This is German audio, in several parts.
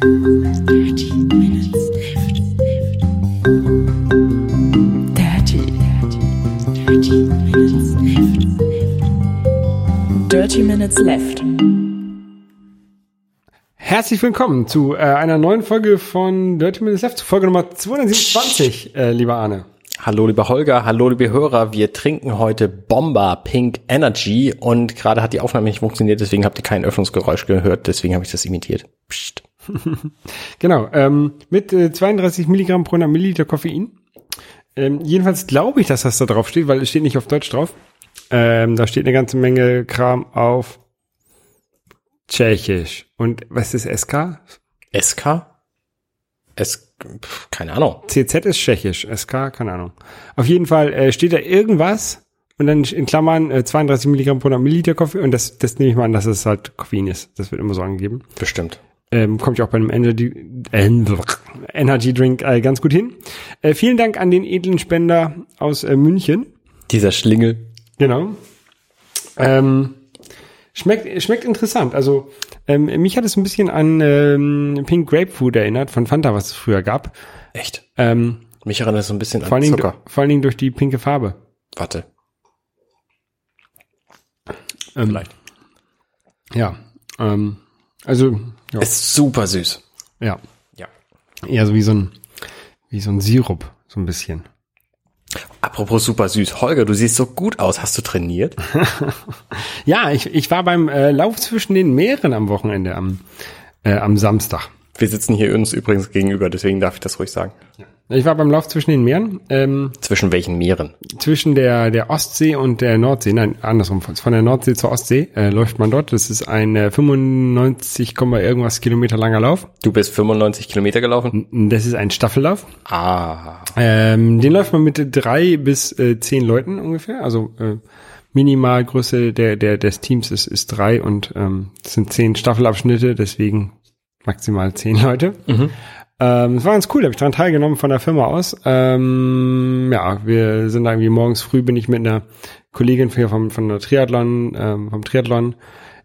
Dirty Minutes Left. Dirty, dirty, dirty Minutes Left. Dirty Minutes Left. Herzlich willkommen zu äh, einer neuen Folge von Dirty Minutes Left, Folge Nummer 227, äh, lieber Arne. Hallo lieber Holger, hallo liebe Hörer, wir trinken heute Bomber Pink Energy und gerade hat die Aufnahme nicht funktioniert, deswegen habt ihr kein Öffnungsgeräusch gehört, deswegen habe ich das imitiert. Psst. Genau, ähm, mit äh, 32 Milligramm pro 100 Milliliter Koffein. Ähm, jedenfalls glaube ich, dass das da drauf steht, weil es steht nicht auf Deutsch drauf. Ähm, da steht eine ganze Menge Kram auf Tschechisch. Und was ist SK? SK? Es, pf, keine Ahnung. CZ ist Tschechisch, SK, keine Ahnung. Auf jeden Fall äh, steht da irgendwas und dann in Klammern äh, 32 Milligramm pro 100 Milliliter Koffein und das, das nehme ich mal an, dass es halt Koffein ist. Das wird immer so angegeben. Bestimmt. Ähm, kommt ja auch bei einem Energy, äh, Energy Drink äh, ganz gut hin. Äh, vielen Dank an den edlen Spender aus äh, München. Dieser Schlingel. Genau. Ähm, schmeckt, schmeckt interessant. Also ähm, mich hat es ein bisschen an ähm, Pink Grapefruit erinnert von Fanta, was es früher gab. Echt? Ähm, Mich erinnert es so ein bisschen vor, an Dingen, Zucker. vor allen Dingen durch die pinke Farbe. Warte. Ähm, Vielleicht. Ja. Ähm, also ja, Ist super süß. ja, Ja. eher so wie so ein wie so ein Sirup, so ein bisschen. Apropos super süß. Holger, du siehst so gut aus. Hast du trainiert? Ja, ich, ich war beim äh, Lauf zwischen den Meeren am Wochenende, am, äh, am Samstag. Wir sitzen hier uns übrigens gegenüber, deswegen darf ich das ruhig sagen. Ich war beim Lauf zwischen den Meeren, ähm, Zwischen welchen Meeren? zwischen der, der Ostsee und der Nordsee, nein, andersrum, von der Nordsee zur Ostsee äh, läuft man dort. Das ist ein äh, 95, Komma irgendwas Kilometer langer Lauf. Du bist 95 Kilometer gelaufen? Das ist ein Staffellauf. Ah. Ähm, den läuft man mit drei bis äh, zehn Leuten ungefähr. Also äh, Minimalgröße der, der, des Teams ist, ist drei und ähm, das sind zehn Staffelabschnitte, deswegen maximal zehn Leute. Ähm, es war ganz cool, da habe ich daran teilgenommen von der Firma aus. Ähm, ja, wir sind irgendwie morgens früh bin ich mit einer Kollegin vom, von der Triathlon, ähm, vom Triathlon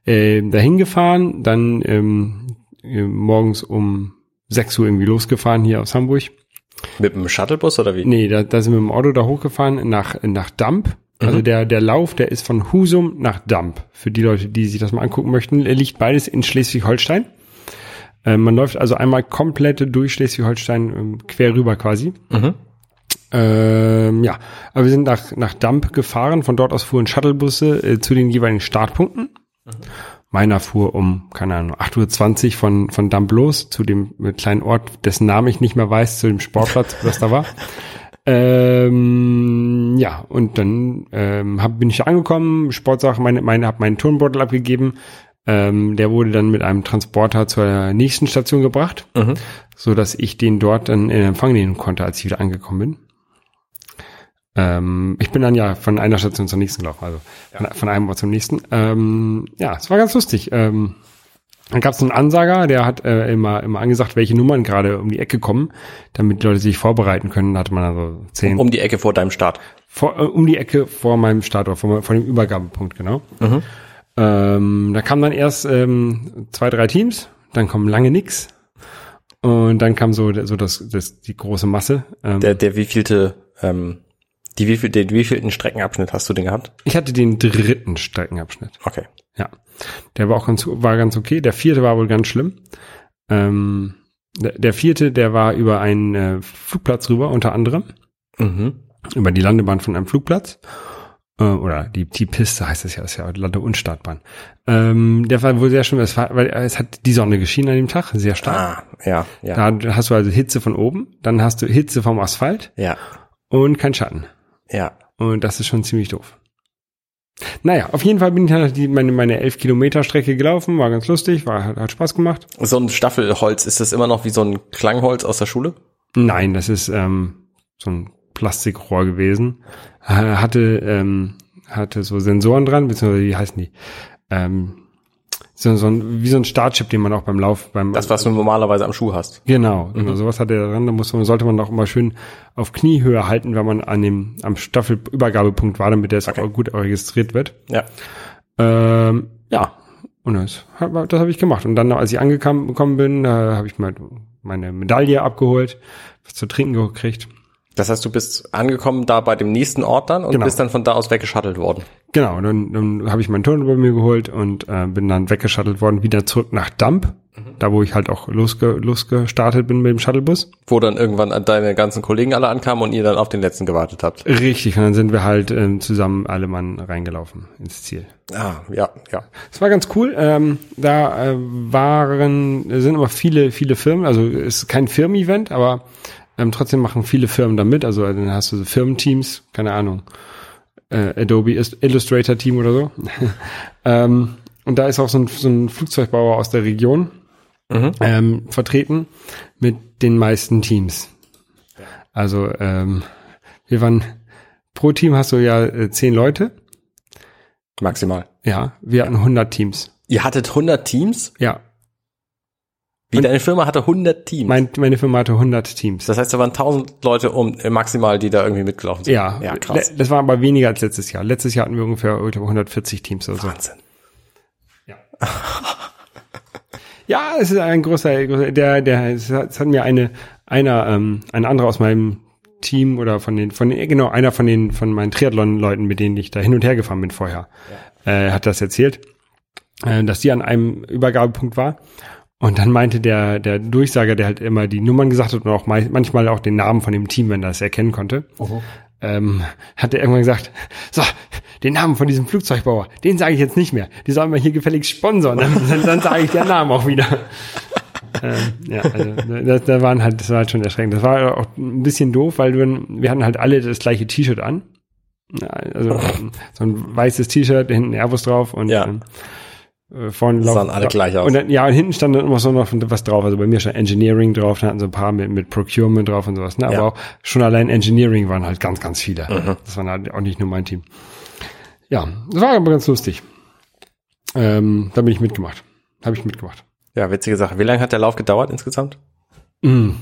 äh, dahin gefahren, dann ähm, äh, morgens um 6 Uhr irgendwie losgefahren hier aus Hamburg. Mit dem Shuttlebus oder wie? Nee, da, da sind wir mit dem Auto da hochgefahren nach, nach Damp. Also der, der Lauf, der ist von Husum nach Damp. Für die Leute, die sich das mal angucken möchten, liegt beides in Schleswig-Holstein. Ähm, man läuft also einmal komplett durch Schleswig-Holstein ähm, quer rüber quasi. Ähm, ja, aber wir sind nach, nach Damp gefahren. Von dort aus fuhren Shuttlebusse äh, zu den jeweiligen Startpunkten. Meiner fuhr um, keine Ahnung, 8.20 Uhr von, von Damp los zu dem äh, kleinen Ort, dessen Namen ich nicht mehr weiß, zu dem Sportplatz, wo das da war. Ähm, ja, und dann ähm, hab, bin ich angekommen, Sportsache, meine, meine, hab meinen Turnbeutel abgegeben. Ähm, der wurde dann mit einem Transporter zur nächsten Station gebracht, so dass ich den dort dann in Empfang nehmen konnte, als ich wieder angekommen bin. Ähm, ich bin dann ja von einer Station zur nächsten gelaufen, also von, von einem Ort zum nächsten. Ähm, ja, es war ganz lustig. Ähm, dann gab es einen Ansager, der hat äh, immer, immer angesagt, welche Nummern gerade um die Ecke kommen, damit die Leute sich vorbereiten können. Da hatte man also zehn Um die Ecke vor deinem Start. vor, äh, um die Ecke vor meinem Start oder vor, vor dem Übergabepunkt, genau. Ähm, da kamen dann erst ähm, zwei, drei Teams, dann kommen lange nix. Und dann kam so, so das, das, die große Masse. Ähm, Der, der wievielte, ähm, die wieviel, den wievielten Streckenabschnitt hast du denn gehabt? ich hatte den dritten Streckenabschnitt. Okay. Ja. Der war auch ganz, war ganz okay. Der vierte war wohl ganz schlimm. Ähm, der, der vierte, der war über einen äh, Flugplatz rüber, unter anderem. Mhm. Über die Landebahn von einem Flugplatz. Äh, oder die, die Piste heißt es ja, das ist ja Lande- und Startbahn. Ähm, der war wohl sehr war, weil es hat die Sonne geschienen an dem Tag, sehr stark. Ah, ja, ja, Da hast du also Hitze von oben, dann hast du Hitze vom Asphalt ja, und kein Schatten. ja. Und das ist schon ziemlich doof. Naja, auf jeden Fall bin ich dann die, meine, meine elf Kilometer Strecke gelaufen, war ganz lustig, war, hat, hat Spaß gemacht. So ein Staffelholz, ist das immer noch wie so ein Klangholz aus der Schule? Nein, das ist ähm, so ein Plastikrohr gewesen. Hatte, ähm, hatte so Sensoren dran, beziehungsweise wie heißen die? Ähm, so, so ein, wie so ein Startchip, den man auch beim Lauf, beim Das, was du normalerweise am Schuh hast. Genau, genau, sowas hat er dran. Da muss man, sollte man auch immer schön auf Kniehöhe halten, wenn man an dem, am Staffelübergabepunkt war, damit der es auch gut registriert wird. Ja. Ähm, ja, Und das, das habe ich gemacht. Und dann, als ich angekommen gekommen bin, äh, habe ich mal meine Medaille abgeholt, was zu trinken gekriegt. Das heißt, du bist angekommen da bei dem nächsten Ort dann und Genau. bist dann von da aus weggeschattelt worden. Genau, dann, dann habe ich meinen Turn bei mir geholt und äh, bin dann weggeschattelt worden, wieder zurück nach Dump, da wo ich halt auch losge losgestartet bin mit dem Shuttlebus. Wo dann irgendwann an deine ganzen Kollegen alle ankamen und ihr dann auf den letzten gewartet habt. Richtig, und dann sind wir halt ähm, zusammen alle Mann reingelaufen ins Ziel. Ah, ja, ja. Es war ganz cool. Ähm, da äh, waren, sind immer viele, viele Firmen. Also es ist kein Firmen-Event, aber ähm, trotzdem machen viele Firmen da mit. Also dann hast du so Firmenteams, keine Ahnung, äh, Adobe Illustrator Team oder so. ähm, und da ist auch so ein, so ein Flugzeugbauer aus der Region ähm, vertreten mit den meisten Teams. Also ähm, wir waren pro Team hast du ja äh, zehn Leute. Maximal. Ja, wir hatten 100 Teams. Ihr hattet 100 Teams? Ja, Wie deine Firma hatte 100 Teams. Mein, meine Firma hatte 100 Teams. das heißt, da waren 1000 Leute um äh, maximal, die da irgendwie mitgelaufen sind. Ja, Ja, krass. le- das war aber weniger als letztes Jahr. Letztes Jahr hatten wir ungefähr ich glaube, 140 Teams oder so. Wahnsinn. Ja, es ist ein großer, großer der, der, es hat, mir eine, einer, ähm, ein anderer aus meinem Team oder von den, von den, genau, einer von den, von meinen Triathlon-Leuten, mit denen ich da hin und her gefahren bin vorher, äh, hat das erzählt, äh, dass die an einem Übergabepunkt war. Und dann meinte der, der Durchsager, der halt immer die Nummern gesagt hat und auch manchmal auch den Namen von dem Team, wenn er es erkennen konnte, ähm, hat er irgendwann gesagt, so, den Namen von diesem Flugzeugbauer, den sage ich jetzt nicht mehr. Die sollen mal hier gefälligst sponsern, dann, dann, dann sage ich den Namen auch wieder. ähm, ja, also da, da waren halt, das war halt schon erschreckend. Das war auch ein bisschen doof, weil wir, wir hatten halt alle das gleiche T-Shirt an. Also so ein weißes T-Shirt, hinten Airbus drauf und Ja. ähm, äh, vorne Sahen laufen- alle gleich aus. Und dann, ja, und hinten stand dann immer so noch was drauf. Also bei mir stand Engineering drauf, dann hatten so ein paar mit, mit Procurement drauf und sowas. Ne? Aber Ja. Mhm. auch schon allein Engineering waren halt ganz, ganz viele. Das waren halt auch nicht nur mein Team. Ja, das war aber ganz lustig. Ähm, da bin ich mitgemacht. Habe ich mitgemacht. Ja, witzige Sache. Wie lange hat der Lauf gedauert insgesamt? Mhm.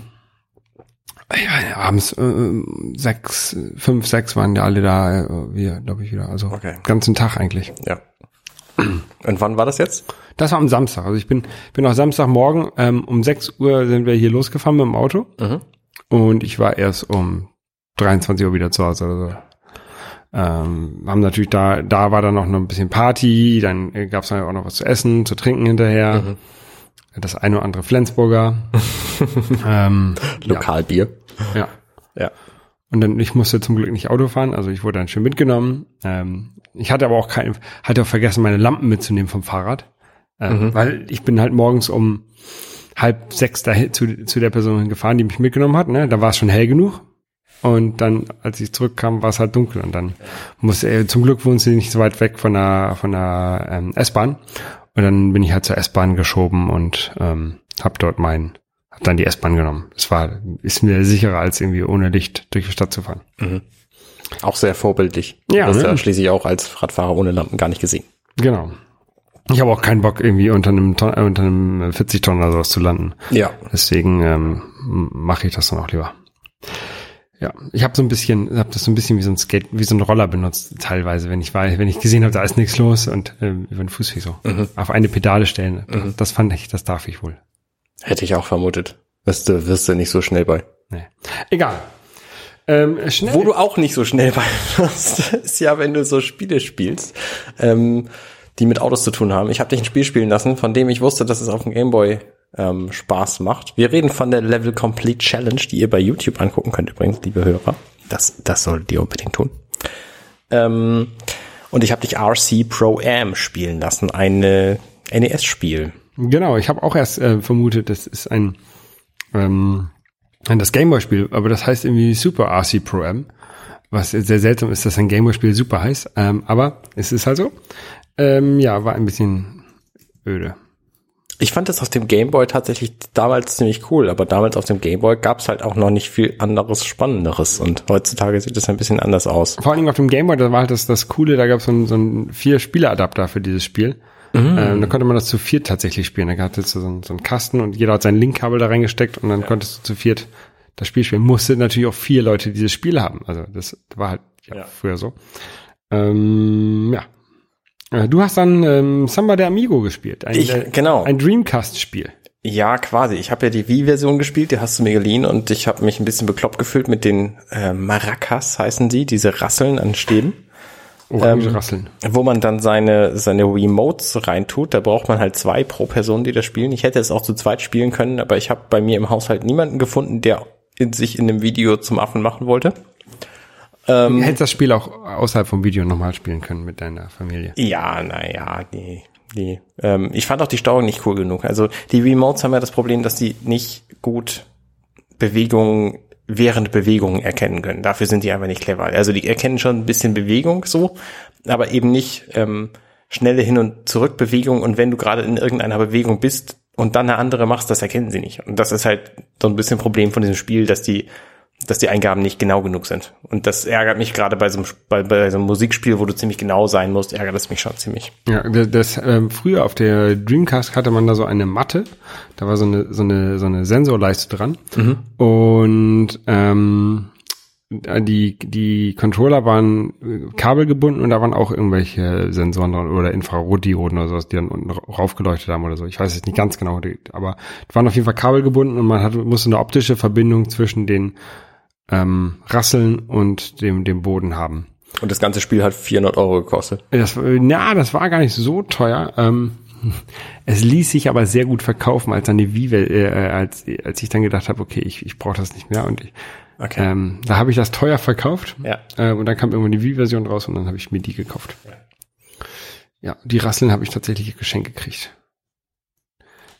Ja, ja, abends äh, sechs, fünf, sechs waren ja alle da, äh, wir, glaube ich, wieder. Also Okay. ganzen Tag eigentlich. Ja. Und wann war das jetzt? Das war am Samstag. Also ich bin, bin auch Samstagmorgen ähm, um 6 Uhr sind wir hier losgefahren mit dem Auto. Mhm. Und ich war erst um 23 Uhr wieder zu Hause oder so. Ähm, haben natürlich da, da war dann noch ein bisschen Party, dann äh, gab's dann auch noch was zu essen, zu trinken hinterher. Das eine oder andere Flensburger. ähm, Lokalbier. ja. Ja. Und dann, ich musste zum Glück nicht Auto fahren, also ich wurde dann schön mitgenommen. Ähm, ich hatte aber auch kein, hatte auch vergessen, meine Lampen mitzunehmen vom Fahrrad. Ähm, Weil ich bin halt morgens um halb sechs dahin zu, zu der Person gefahren, die mich mitgenommen hat. Ne? Da war es schon hell genug. Und dann, als ich zurückkam, war es halt dunkel. Und dann musste er, zum Glück wohnt sie nicht so weit weg von der, von der ähm, S-Bahn. Und dann bin ich halt zur S-Bahn geschoben und ähm, habe dort mein, hab dann die S-Bahn genommen. Es war, ist mir sicherer, als irgendwie ohne Licht durch die Stadt zu fahren. Auch sehr vorbildlich. Ja, Du hast ne? ja schließlich auch als Radfahrer ohne Lampen gar nicht gesehen. Genau. Ich habe auch keinen Bock, irgendwie unter einem, Ton, äh, unter einem 40 Tonnen oder sowas zu landen. Ja. Deswegen ähm, mache ich das dann auch lieber. Ja, ich habe so ein bisschen, habe das so ein bisschen wie so ein Skate, wie so ein Roller benutzt teilweise, wenn ich war, wenn ich gesehen habe, da ist nichts los und ähm, über den Fußweg so auf eine Pedale stellen. Das, das fand ich, das darf ich wohl. Hätte ich auch vermutet. Wirst du, wirst du nicht so schnell bei. Nee. Egal. Ähm, schnell. Wo du auch nicht so schnell bei wirst, ist ja, wenn du so Spiele spielst, ähm, die mit Autos zu tun haben. Ich habe dich ein Spiel spielen lassen, von dem ich wusste, dass es auf dem Gameboy ähm, Spaß macht. Wir reden von der Level Complete Challenge, die ihr bei YouTube angucken könnt übrigens, liebe Hörer. Das, das solltet ihr unbedingt tun. Ähm, und ich habe dich RC Pro Am spielen lassen, ein NES-Spiel. Genau, ich habe auch erst äh, vermutet, das ist ein, ähm, das Gameboy-Spiel, aber das heißt irgendwie Super RC Pro M, was sehr seltsam ist, dass ein Gameboy-Spiel super heißt, ähm, aber es ist halt so. Ähm, ja, war ein bisschen öde. Ich fand das auf dem Gameboy tatsächlich damals ziemlich cool, aber damals auf dem Gameboy gab es halt auch noch nicht viel anderes Spannenderes und heutzutage sieht es ein bisschen anders aus. Vor allen Dingen auf dem Gameboy, da war halt das, das Coole, da gab es so ein, so ein vier Spieler-Adapter für dieses Spiel. Ähm, da konnte man das zu viert tatsächlich spielen. Da gab es so, einen- so einen Kasten und jeder hat sein Linkkabel da reingesteckt und dann konntest du zu viert das Spiel spielen. Musste natürlich auch vier Leute dieses Spiel haben. Also das war halt ja, Ja. früher so. Ähm, ja. Äh, Du hast dann ähm, Samba de Amigo gespielt. Ein, Ich- äh, genau. Ein Dreamcast-Spiel. Ja, quasi. Ich habe ja die Wii-Version gespielt, die hast du mir geliehen und ich habe mich ein bisschen bekloppt gefühlt mit den äh, Maracas, heißen die, diese Rasseln an Stäben, Orange Ähm, Rasseln. wo man dann seine, seine Remotes reintut. Da braucht man halt zwei pro Person, die das spielen. Ich hätte es auch zu zweit spielen können, aber ich habe bei mir im Haushalt niemanden gefunden, der in sich in dem Video zum Affen machen wollte. Du Ähm, hättest das Spiel auch außerhalb vom Video nochmal spielen können mit deiner Familie. Ja, naja, nee, nee. Ähm, ich fand auch die Steuerung nicht cool genug. Also die Remotes haben ja das Problem, dass die nicht gut Bewegungen während Bewegungen erkennen können. Dafür sind die einfach nicht clever. Also die erkennen schon ein bisschen Bewegung so, aber eben nicht ähm, schnelle Hin- und Zurückbewegung. Und wenn du gerade in irgendeiner Bewegung bist und dann eine andere machst, das erkennen sie nicht. Und das ist halt so ein bisschen Problem von diesem Spiel, dass die dass die Eingaben nicht genau genug sind. Und das ärgert mich gerade bei so einem, bei, bei so einem Musikspiel, wo du ziemlich genau sein musst, ärgert es mich schon ziemlich. Ja, das, ähm, früher auf der Dreamcast hatte man da so eine Matte, da war so eine so eine so eine Sensorleiste dran und ähm, die die Controller waren äh, kabelgebunden und da waren auch irgendwelche Sensoren dran oder Infrarotdioden oder sowas, die dann unten ra- raufgeleuchtet haben oder so. Ich weiß jetzt nicht ganz genau, aber die waren auf jeden Fall kabelgebunden und man hat musste eine optische Verbindung zwischen den ähm, Rasseln und dem dem Boden haben. Und das ganze Spiel hat 400 Euro gekostet. Das, äh, na, das war gar nicht so teuer. Ähm, es ließ sich aber sehr gut verkaufen, als dann die Vive, äh, als, als ich dann gedacht habe, okay, ich, ich brauche das nicht mehr. Und ich, Okay. ähm, da habe ich das teuer verkauft. Ja. Äh, und dann kam irgendwann die Wii-Version raus und dann habe ich mir die gekauft. Ja, die Rasseln habe ich tatsächlich geschenkt gekriegt.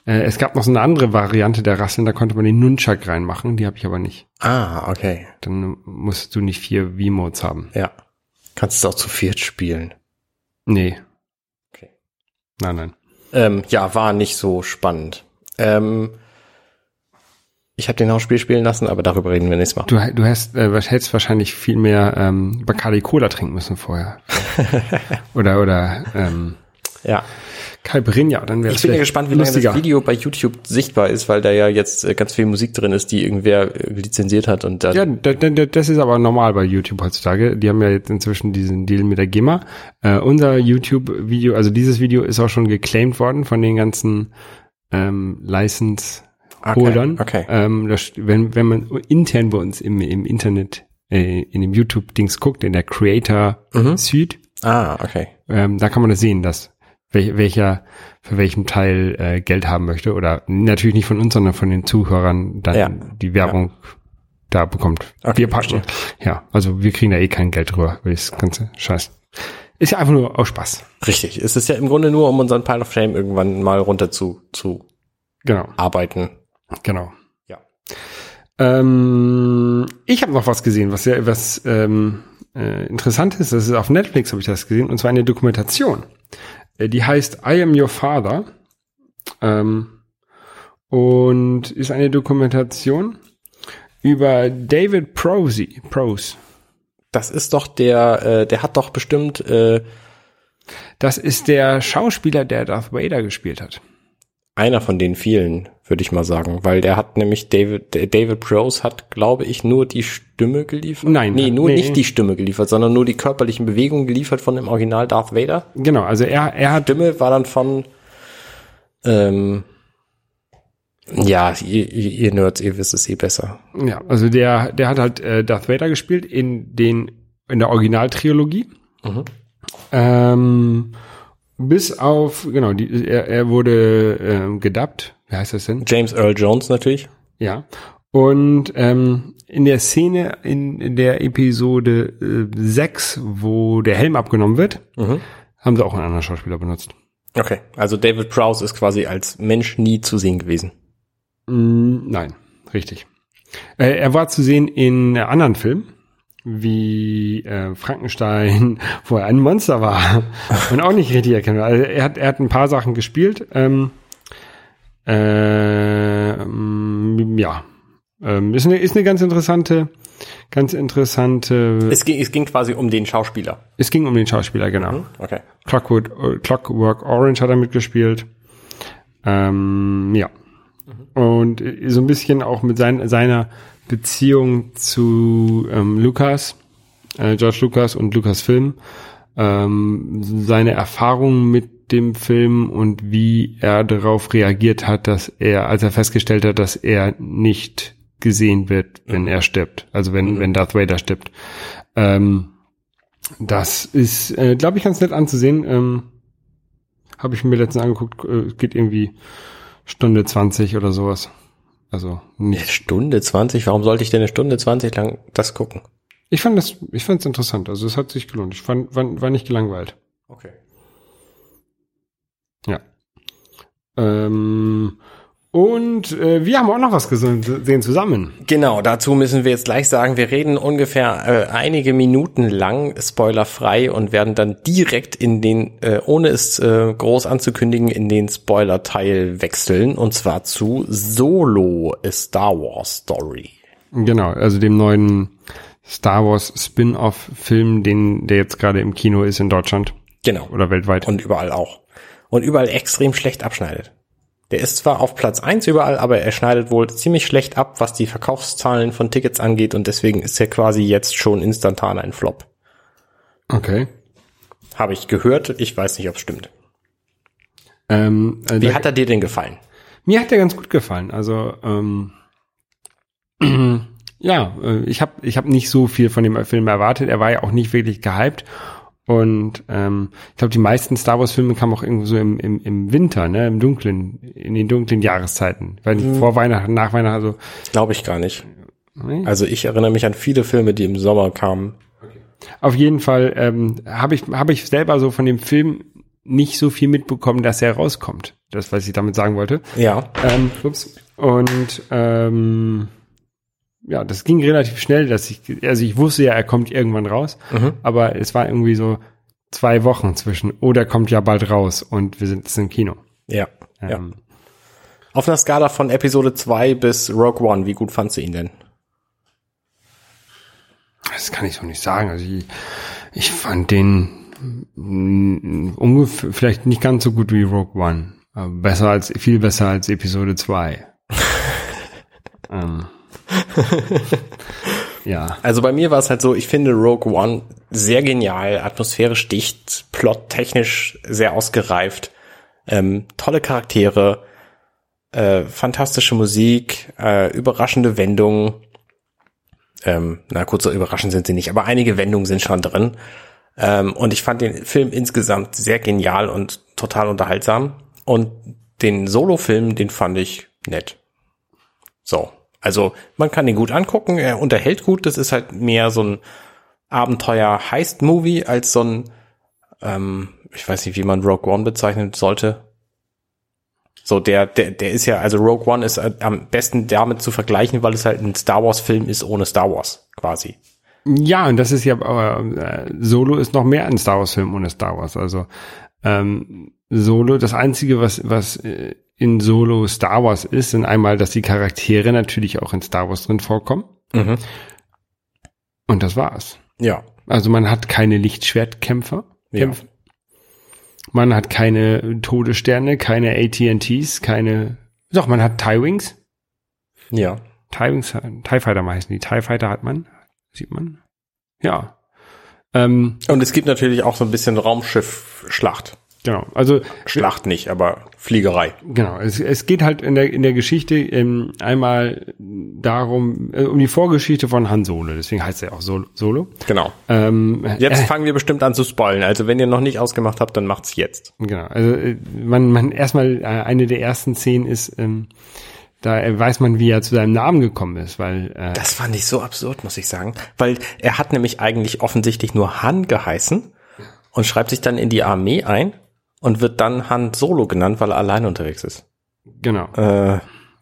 Äh, es gab noch so eine andere Variante der Rasseln, da konnte man den Nunchuck reinmachen, die habe ich aber nicht. Ah, okay. Dann musst du nicht vier Wii-Modes haben. Ja. Kannst du auch zu viert spielen. Nee. Okay. Nein, nein. Ähm, ja, war nicht so spannend. Ähm, ich habe den auch Spiel spielen lassen, aber darüber reden wir nächstes Mal. Du, du hast, äh, hättest wahrscheinlich viel mehr ähm, Bacardi Cola trinken müssen vorher. oder oder ähm, Ja. Caipirinha, dann wäre Ich bin ja gespannt, wie lange das Video bei YouTube sichtbar ist, weil da ja jetzt äh, ganz viel Musik drin ist, die irgendwer äh, lizenziert hat und dann Ja, da- da- da- das ist aber normal bei YouTube heutzutage. Die haben ja jetzt inzwischen diesen Deal mit der GEMA. Äh, unser YouTube-Video, also dieses Video ist auch schon geclaimed worden von den ganzen ähm, License-Holdern. Okay, okay. Ähm, das, wenn, wenn man intern bei uns im, im Internet, äh, in dem YouTube-Dings guckt, in der Creator Mhm. Suite, Ah, okay. ähm, da kann man das sehen, dass wel, welcher für welchen Teil äh, Geld haben möchte oder natürlich nicht von uns, sondern von den Zuhörern dann Ja. die Werbung da bekommt. Okay, wir packen. Ja, also wir kriegen da eh kein Geld drüber, weil das ganze Scheiß. Ist ja einfach nur aus Spaß. Richtig. Es ist ja im Grunde nur, um unseren Pile of Shame irgendwann mal runter zu, zu Genau, arbeiten. genau. Ja. Ähm, ich habe noch was gesehen, was sehr was ähm, äh, interessant ist. Das ist auf Netflix habe ich das gesehen und zwar eine Dokumentation. Äh, die heißt I Am Your Father ähm, und ist eine Dokumentation über David Prosey. Prose. Das ist doch der, äh, der hat doch bestimmt, äh, Das ist der Schauspieler, der Darth Vader gespielt hat. Einer von den vielen, würde ich mal sagen, weil der hat nämlich David, David Prose hat, glaube ich, nur die Stimme geliefert. Nein, nee, nur nee. nicht die Stimme geliefert, sondern nur die körperlichen Bewegungen geliefert von dem Original Darth Vader. Genau, also er, er hat Stimme war dann von, ähm, ja, ihr, ihr ihr Nerds, ihr wisst es eh besser. Ja, also der, der hat halt äh, Darth Vader gespielt in den in der Originaltrilogie. Mhm. Ähm, bis auf, genau, die, er, er wurde ähm, gedubbt. Wie heißt das denn? James Earl Jones natürlich. Ja. Und ähm, in der Szene in, der Episode äh, 6, wo der Helm abgenommen wird, Mhm. haben sie auch einen anderen Schauspieler benutzt. Okay, also David Prowse ist quasi als Mensch nie zu sehen gewesen. Mm, nein, richtig. Äh, er war zu sehen in anderen Filmen, wie äh, Frankenstein, wo er ein Monster war und auch nicht richtig erkennbar. Also er hat, er hat ein paar Sachen gespielt. Ähm, ähm, ja, ähm, ist eine ist eine ganz interessante, ganz interessante. Es ging, es ging quasi um den Schauspieler. es ging um den Schauspieler genau. Okay. Clockwork, äh, Clockwork Orange hat er mitgespielt. Ähm, ja. Und äh, so ein bisschen auch mit sein, seiner Beziehung zu ähm, Lucas, äh, George Lucas und Lucasfilm. ähm, seine Erfahrungen mit dem Film und wie er darauf reagiert hat, dass er, als er festgestellt hat, dass er nicht gesehen wird, wenn er stirbt, also wenn, wenn Darth Vader stirbt. Ähm, das ist, äh, glaube ich, ganz nett anzusehen. Ähm, Habe ich mir letztens angeguckt, äh, geht irgendwie Stunde 20 oder sowas. Also Eine nicht. Stunde 20? Warum sollte ich denn eine Stunde 20 lang das gucken? Ich fand das, ich fand es interessant. Also es hat sich gelohnt. Ich fand, war, war nicht gelangweilt. Okay. Ja. Ähm, und äh, wir haben auch noch was gesehen zusammen. Genau, dazu müssen wir jetzt gleich sagen, wir reden ungefähr äh, einige Minuten lang spoilerfrei und werden dann direkt in den, äh, ohne es äh, groß anzukündigen, in den Spoiler-Teil wechseln und zwar zu Solo, a Star Wars Story. Genau, also dem neuen Star Wars Spin-off-Film, den der jetzt gerade im Kino ist in Deutschland Genau. oder weltweit. Und überall auch. Und überall extrem schlecht abschneidet. Der ist zwar auf Platz eins überall, aber er schneidet wohl ziemlich schlecht ab, was die Verkaufszahlen von Tickets angeht und deswegen ist er quasi jetzt schon instantan ein Flop. okay. Habe ich gehört, ich weiß nicht, ob es stimmt. Ähm, äh, Wie hat er dir denn gefallen? Mir hat der ganz gut gefallen. Also ähm, ja, äh, ich habe ich hab nicht so viel von dem Film erwartet. Er war ja auch nicht wirklich gehypt. Und ähm, ich glaube, die meisten Star Wars Filme kamen auch irgendwo so im, im, im Winter, ne, im dunklen, in den dunklen Jahreszeiten. Weil nicht vor Weihnachten, nach Weihnachten, also Glaube ich gar nicht. nee. Also ich erinnere mich an viele Filme, die im Sommer kamen. auf jeden Fall ähm, habe ich habe ich selber so von dem Film nicht so viel mitbekommen, dass er rauskommt. Das, was ich damit sagen wollte. Ja. Ähm, ups. Und ähm, ja, das ging relativ schnell, dass ich, also ich wusste ja, er kommt irgendwann raus, aber es war irgendwie so zwei Wochen zwischen, oh, der kommt ja bald raus und wir sind jetzt im Kino. Ja. ja. Ähm, Auf einer Skala von Episode 2 bis Rogue One, wie gut fandst du ihn denn? Das kann ich so nicht sagen. Also ich, ich fand den mm, ungefähr, vielleicht nicht ganz so gut wie Rogue One. Aber besser als, viel besser als Episode 2. ähm, ja. Also bei mir war es halt so, ich finde Rogue One sehr genial, atmosphärisch dicht, plottechnisch sehr ausgereift, ähm, tolle Charaktere, äh, fantastische Musik, äh, überraschende Wendungen. Ähm, na kurz so überraschend sind sie nicht, aber einige Wendungen sind schon drin. Ähm, und ich fand den Film insgesamt sehr genial und total unterhaltsam. Und den Solo-Film, den fand ich nett. So. Also, man kann den gut angucken, er unterhält gut, das ist halt mehr so ein Abenteuer-Heist-Movie als so ein, ähm, ich weiß nicht, wie man Rogue One bezeichnen sollte. So, der, der, der ist ja, also Rogue One ist äh, am besten damit zu vergleichen, weil es halt ein Star Wars-Film ist ohne Star Wars, quasi. Ja, und das ist ja, aber äh, Solo ist noch mehr ein Star Wars Film ohne Star Wars. Also ähm, Solo, das einzige, was was äh, in Solo Star Wars ist, sind einmal, dass die Charaktere natürlich auch in Star Wars drin vorkommen. Mhm. Und das war's. Ja. Also man hat keine Lichtschwertkämpfer. Ja. Man hat keine Todessterne, keine AT&Ts, keine. Doch, man hat TIE-Wings. Ja. TIE-Wings, TIE Fighter heißen die. TIE Fighter hat man. Sieht man. Ja. Ähm, Und es gibt natürlich auch so ein bisschen Raumschiff-Schlacht. Genau. Also Schlacht nicht, aber Fliegerei. Genau, es, es geht halt in der, in der Geschichte ähm, einmal darum, äh, um die Vorgeschichte von Han Solo, deswegen heißt er auch Solo. Solo. Genau. Ähm, Jetzt äh, fangen wir bestimmt an zu spoilen. Also wenn ihr noch nicht ausgemacht habt, dann macht's jetzt. genau, also äh, man, man erstmal äh, eine der ersten Szenen ist, ähm, da äh, weiß man, wie er zu seinem Namen gekommen ist, weil äh, Das fand ich so absurd, muss ich sagen. Weil er hat nämlich eigentlich offensichtlich nur Han geheißen und schreibt sich dann in die Armee ein und wird dann Han Solo genannt, weil er allein unterwegs ist. genau, Äh,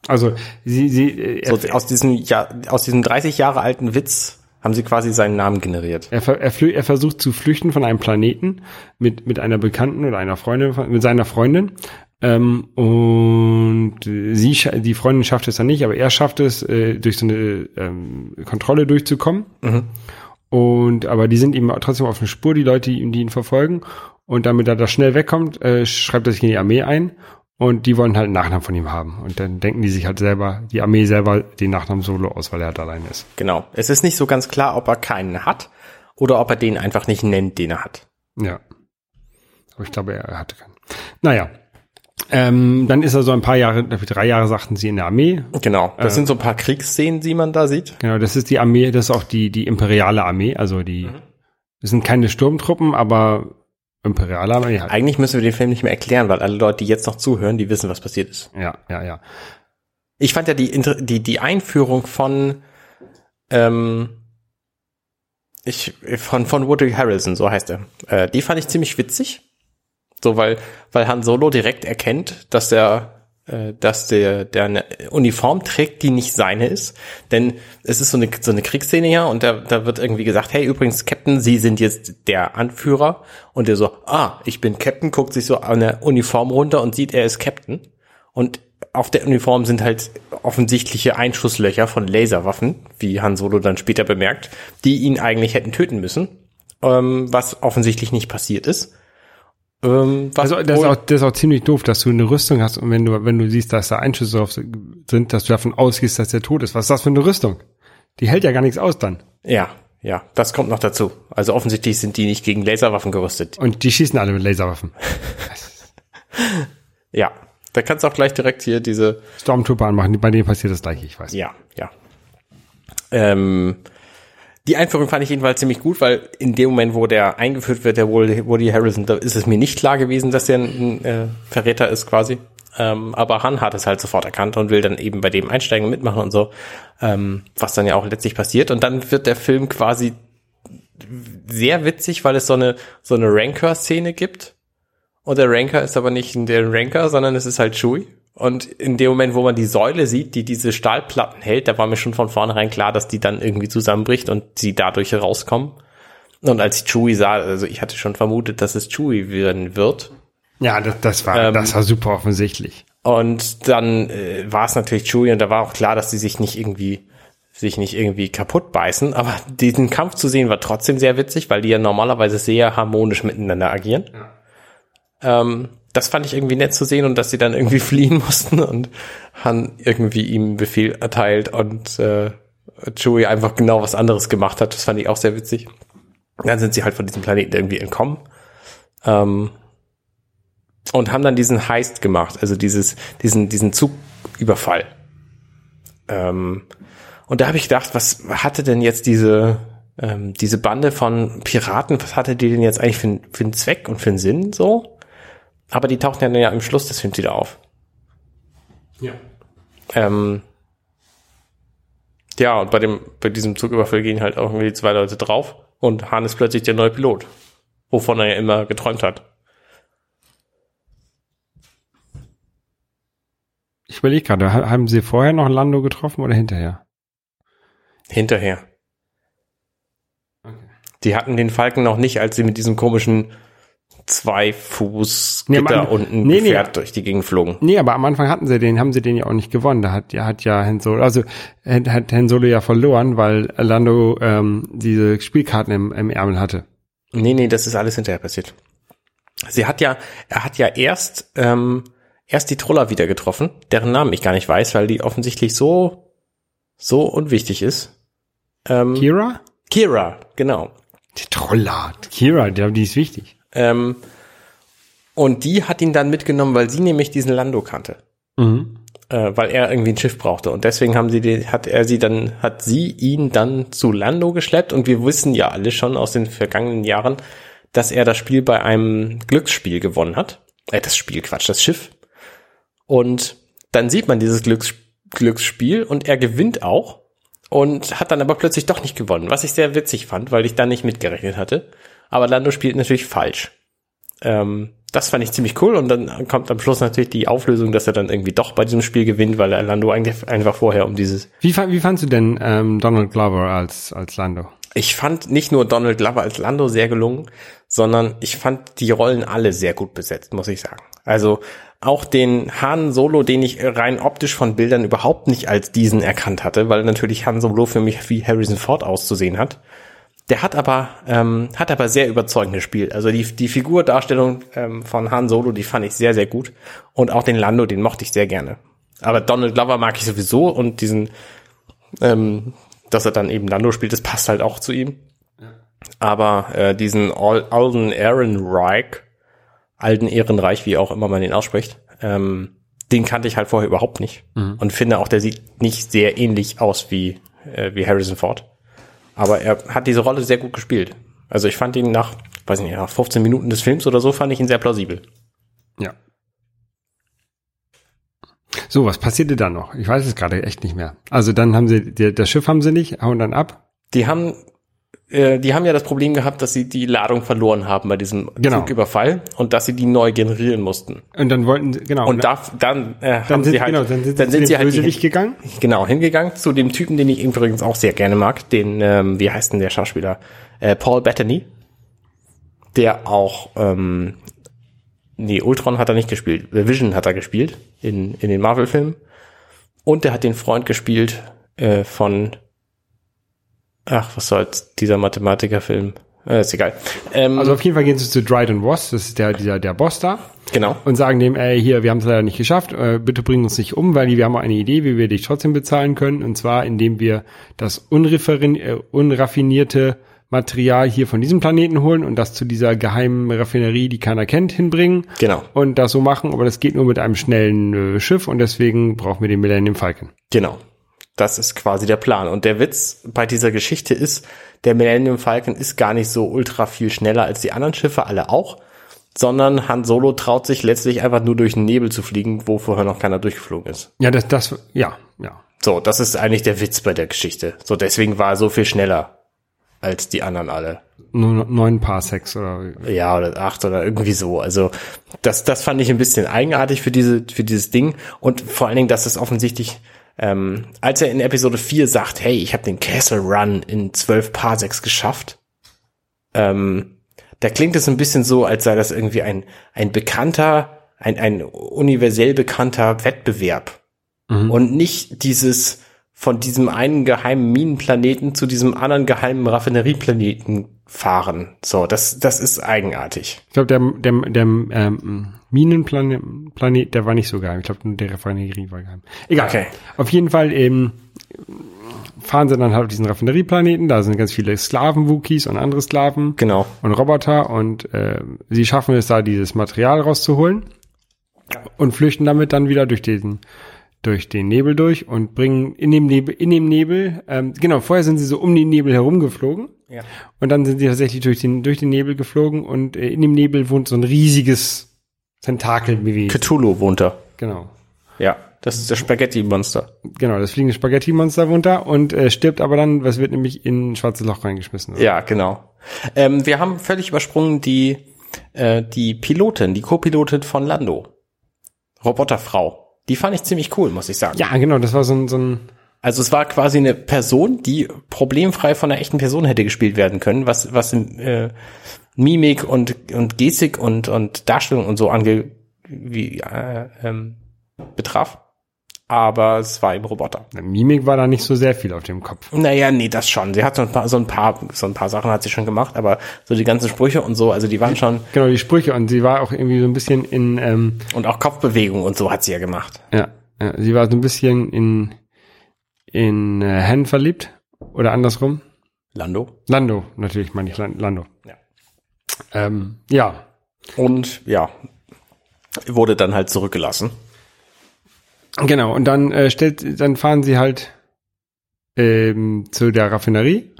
also sie, sie, äh, so aus diesem Jahr, aus diesem 30 Jahre alten Witz haben sie quasi seinen Namen generiert. er, er, er versucht zu flüchten von einem Planeten mit mit einer Bekannten oder einer Freundin, mit seiner Freundin. Ähm, und sie, die Freundin schafft es dann nicht, aber er schafft es, äh, durch so eine ähm, Kontrolle durchzukommen. Und aber die sind ihm trotzdem auf eine Spur, die Leute, die ihn verfolgen. Und damit er da schnell wegkommt, äh, schreibt er sich in die Armee ein. Und die wollen halt einen Nachnamen von ihm haben. Und dann denken die sich halt selber, die Armee selber, den Nachnamen Solo aus, weil er halt allein ist. Genau. Es ist nicht so ganz klar, ob er keinen hat oder ob er den einfach nicht nennt, den er hat. Ja. Aber ich glaube, er hatte keinen. Naja. Ähm, dann ist er so ein paar Jahre, drei Jahre sagten sie in der Armee. Genau. Das sind so ein paar Kriegsszenen, die man da sieht. Genau, das ist die Armee, das ist auch die, die imperiale Armee, also die, Mhm. das sind keine Sturmtruppen, aber imperiale Armee halt. Eigentlich müssen wir den Film nicht mehr erklären, weil alle Leute, die jetzt noch zuhören, die wissen, was passiert ist. Ja, ja, ja. Ich fand ja die, die, die Einführung von, ähm, ich, von, von Woody Harrelson, so heißt er. Äh, die fand ich ziemlich witzig. So, weil, weil Han Solo direkt erkennt, dass äh, dass der, der eine Uniform trägt, die nicht seine ist. Denn es ist so eine, so eine Kriegsszene ja und da, da wird irgendwie gesagt, hey, übrigens, Captain, Sie sind jetzt der Anführer. Und der so, ah, ich bin Captain, guckt sich so an der Uniform runter und sieht, er ist Captain. Und auf der Uniform sind halt offensichtliche Einschusslöcher von Laserwaffen, wie Han Solo dann später bemerkt, die ihn eigentlich hätten töten müssen, ähm, was offensichtlich nicht passiert ist. Ähm, Also das ist, auch, das ist auch ziemlich doof, dass du eine Rüstung hast und wenn du, wenn du siehst, dass da Einschüsse drauf sind, dass du davon ausgehst, dass der tot ist. Was ist das für eine Rüstung? Die hält ja gar nichts aus dann. ja, ja, das kommt noch dazu. Also offensichtlich sind die nicht gegen Laserwaffen gerüstet. Und die schießen alle mit Laserwaffen. Ja, da kannst du auch gleich direkt hier diese Stormtrooper anmachen, bei denen passiert das gleiche, ich weiß. Ja, ja. Ähm, die Einführung fand ich jedenfalls ziemlich gut, weil in dem Moment, wo der eingeführt wird, der Woody Harrison, da ist es mir nicht klar gewesen, dass der ein, äh, Verräter ist quasi. Ähm, aber Han hat es halt sofort erkannt und will dann eben bei dem einsteigen und mitmachen und so, ähm, was dann ja auch letztlich passiert. Und dann wird der Film quasi sehr witzig, weil es so eine so eine Ranker-Szene gibt. Und der Ranker ist aber nicht der Ranker, sondern es ist halt Chewie. Und in dem Moment, wo man die Säule sieht, die diese Stahlplatten hält, da war mir schon von vornherein klar, dass die dann irgendwie zusammenbricht und sie dadurch herauskommen. Und als ich Chewie sah, also ich hatte schon vermutet, dass es Chewie werden wird. Ja, das, das war, Ähm, das war super offensichtlich. Und dann äh, war es natürlich Chewie und da war auch klar, dass sie sich nicht irgendwie sich nicht irgendwie kaputt beißen, aber diesen Kampf zu sehen war trotzdem sehr witzig, weil die ja normalerweise sehr harmonisch miteinander agieren. Ähm, das fand ich irgendwie nett zu sehen und dass sie dann irgendwie fliehen mussten und Han irgendwie ihm Befehl erteilt und äh, Chewie einfach genau was anderes gemacht hat. Das fand ich auch sehr witzig. Dann sind sie halt von diesem Planeten irgendwie entkommen. Ähm, und haben dann diesen Heist gemacht, also dieses, diesen, diesen Zugüberfall. Ähm, und da habe ich gedacht, was hatte denn jetzt diese, ähm, diese Bande von Piraten, was hatte die denn jetzt eigentlich für, für einen Zweck und für einen Sinn so? Aber die tauchten dann ja im Schluss des Films wieder auf. Ja. Ähm, ja, und bei dem, bei diesem Zugüberfall gehen halt auch irgendwie zwei Leute drauf und Hahn ist plötzlich der neue Pilot, wovon er ja immer geträumt hat. Ich überlege gerade, ha- haben sie vorher noch Lando getroffen oder hinterher? Hinterher. Die hatten den Falken noch nicht, als sie mit diesem komischen zwei Fuß Nee, Gitter man- unten nee, nee. Pferd durch die Gegend flogen. Nee, aber am Anfang hatten sie den, haben sie den ja auch nicht gewonnen. Da hat ja, hat ja Han Solo, also hat, hat Han Solo ja verloren, weil Lando ähm, diese Spielkarten im, im Ärmel hatte. Nee, nee, das ist alles hinterher passiert. Sie hat ja, er hat ja erst, ähm, erst die Troller wieder getroffen, deren Namen ich gar nicht weiß, weil die offensichtlich so, so unwichtig ist. Ähm, Kira? Kira, genau. Die Troller. Kira, die, die ist wichtig. Ähm, und die hat ihn dann mitgenommen, weil sie nämlich diesen Lando kannte. Mhm. äh, weil er irgendwie ein Schiff brauchte. Und deswegen haben sie die, hat er sie dann, hat sie ihn dann zu Lando geschleppt und wir wissen ja alle schon aus den vergangenen Jahren, dass er das Spiel bei einem Glücksspiel gewonnen hat. Äh, das Spiel, Quatsch, das Schiff. Und dann sieht man dieses Glücks, Glücksspiel und er gewinnt auch und hat dann aber plötzlich doch nicht gewonnen, was ich sehr witzig fand, weil ich da nicht mitgerechnet hatte. Aber Lando spielt natürlich falsch. Ähm, das fand ich ziemlich cool und dann kommt am Schluss natürlich die Auflösung, dass er dann irgendwie doch bei diesem Spiel gewinnt, weil er Lando eigentlich einfach vorher um dieses. Wie, wie fandst du denn ähm, Donald Glover als, als Lando? Ich fand nicht nur Donald Glover als Lando sehr gelungen, sondern ich fand die Rollen alle sehr gut besetzt, muss ich sagen. Also auch den Han Solo, den ich rein optisch von Bildern überhaupt nicht als diesen erkannt hatte, weil natürlich Han Solo für mich wie Harrison Ford auszusehen hat. Der hat aber ähm, hat aber sehr überzeugend gespielt. Also die die Figurdarstellung ähm, von Han Solo, die fand ich sehr sehr gut und auch den Lando, den mochte ich sehr gerne. Aber Donald Glover mag ich sowieso und diesen ähm, dass er dann eben Lando spielt, das passt halt auch zu ihm. Aber äh, diesen Al Alden Ehrenreich, Alden Ehrenreich, wie auch immer man ihn ausspricht, ähm, den kannte ich halt vorher überhaupt nicht. Und finde auch, der sieht nicht sehr ähnlich aus wie, äh, wie Harrison Ford. Aber er hat diese Rolle sehr gut gespielt. Also ich fand ihn nach, weiß nicht, nach 15 Minuten des Films oder so, fand ich ihn sehr plausibel. Ja. So, was passierte dann noch? Ich weiß es gerade echt nicht mehr. Also dann haben sie, das Schiff haben sie nicht, hauen dann ab. Die haben, äh, die haben ja das Problem gehabt, dass sie die Ladung verloren haben bei diesem Genau. Zugüberfall und dass sie die neu generieren mussten. Und dann wollten sie, genau. Und da, dann, äh, dann haben sind, sie halt, genau, dann sind, dann sie sind sie halt die, gegangen. genau hingegangen zu dem Typen, den ich übrigens auch sehr gerne mag, den, ähm, wie heißt denn der Schauspieler? Äh, Paul Bettany, der auch, ähm, nee, Ultron hat er nicht gespielt, äh, Vision hat er gespielt in, in den Marvel-Filmen. Und der hat den Freund gespielt äh, von, ach, was soll's, dieser Mathematikerfilm. Äh, ist egal. Ähm, Also auf jeden Fall gehen sie zu Dryden Voss, das ist der, dieser, der Boss da. genau. und sagen dem, ey, hier, wir haben es leider nicht geschafft, äh, bitte bring uns nicht um, weil wir haben eine Idee, wie wir dich trotzdem bezahlen können, und zwar indem wir das äh, unraffinierte Material hier von diesem Planeten holen und das zu dieser geheimen Raffinerie, die keiner kennt, hinbringen Genau. und das so machen, aber das geht nur mit einem schnellen äh, Schiff und deswegen brauchen wir den Millennium Falcon. Genau. Das ist quasi der Plan. Und der Witz bei dieser Geschichte ist, der Millennium Falcon ist gar nicht so ultra viel schneller als die anderen Schiffe, alle auch, sondern Han Solo traut sich letztlich einfach nur durch den Nebel zu fliegen, wo vorher noch keiner durchgeflogen ist. Ja, das, das, ja, ja. So, das ist eigentlich der Witz bei der Geschichte. So, deswegen war er so viel schneller als die anderen alle. Nur neun Parsecs oder, Ja, oder acht oder irgendwie so. Also das, das fand ich ein bisschen eigenartig für diese, für dieses Ding. Und vor allen Dingen, dass es offensichtlich, ähm, als er in Episode 4 sagt, hey, ich habe den Castle Run in zwölf Parsecs geschafft, ähm, da klingt es ein bisschen so, als sei das irgendwie ein, ein bekannter, ein, ein universell bekannter Wettbewerb. Und nicht dieses von diesem einen geheimen Minenplaneten zu diesem anderen geheimen Raffinerieplaneten fahren. So, das, das ist eigenartig. ich glaube, der, der, der ähm, Minenplanet, Planet, der war nicht so geheim. Ich glaube, nur der Raffinerie war geheim. Egal. Okay. Auf jeden Fall ähm, fahren sie dann halt auf diesen Raffinerieplaneten. Da sind ganz viele Sklaven-Wookies und andere Sklaven Genau. und Roboter und äh, sie schaffen es da, dieses Material rauszuholen und flüchten damit dann wieder durch den durch den Nebel durch und bringen in dem Nebel, in dem Nebel, ähm, genau, vorher sind sie so um den Nebel herumgeflogen Ja. und dann sind sie tatsächlich durch den, durch den Nebel geflogen und äh, in dem Nebel wohnt so ein riesiges Tentakelwesen. Cthulhu wohnt da. Genau. Ja. Das ist das Spaghetti-Monster. Genau, das fliegende Spaghetti-Monster wohnt da und äh, stirbt aber dann, was wird nämlich in ein schwarzes Loch reingeschmissen. oder? Ja, genau. Ähm, wir haben völlig übersprungen die, äh, die Pilotin, die Co-Pilotin von Lando. Roboterfrau. Die fand ich ziemlich cool, muss ich sagen. ja, genau, das war so ein, so ein Also es war quasi eine Person, die problemfrei von einer echten Person hätte gespielt werden können, was, was äh, Mimik und, und Gestik und, und Darstellung und so ange, wie, äh, ähm, betraf. Aber es war eben Roboter. Mimik war da nicht so sehr viel auf dem Kopf. Naja, nee, das schon. Sie hat so ein paar, so ein paar, so ein paar Sachen hat sie schon gemacht, aber so die ganzen Sprüche und so, also die waren schon, Genau, die Sprüche und sie war auch irgendwie so ein bisschen in, ähm, und auch Kopfbewegungen und so hat sie ja gemacht. ja, ja sie war so ein bisschen in, in äh, Han verliebt oder andersrum. Lando. Lando, natürlich meine ich Lan- Lando. Ja. Ähm, ja, Und ja, wurde dann halt zurückgelassen. Genau. Und dann äh, stellt, dann fahren sie halt ähm, zu der Raffinerie,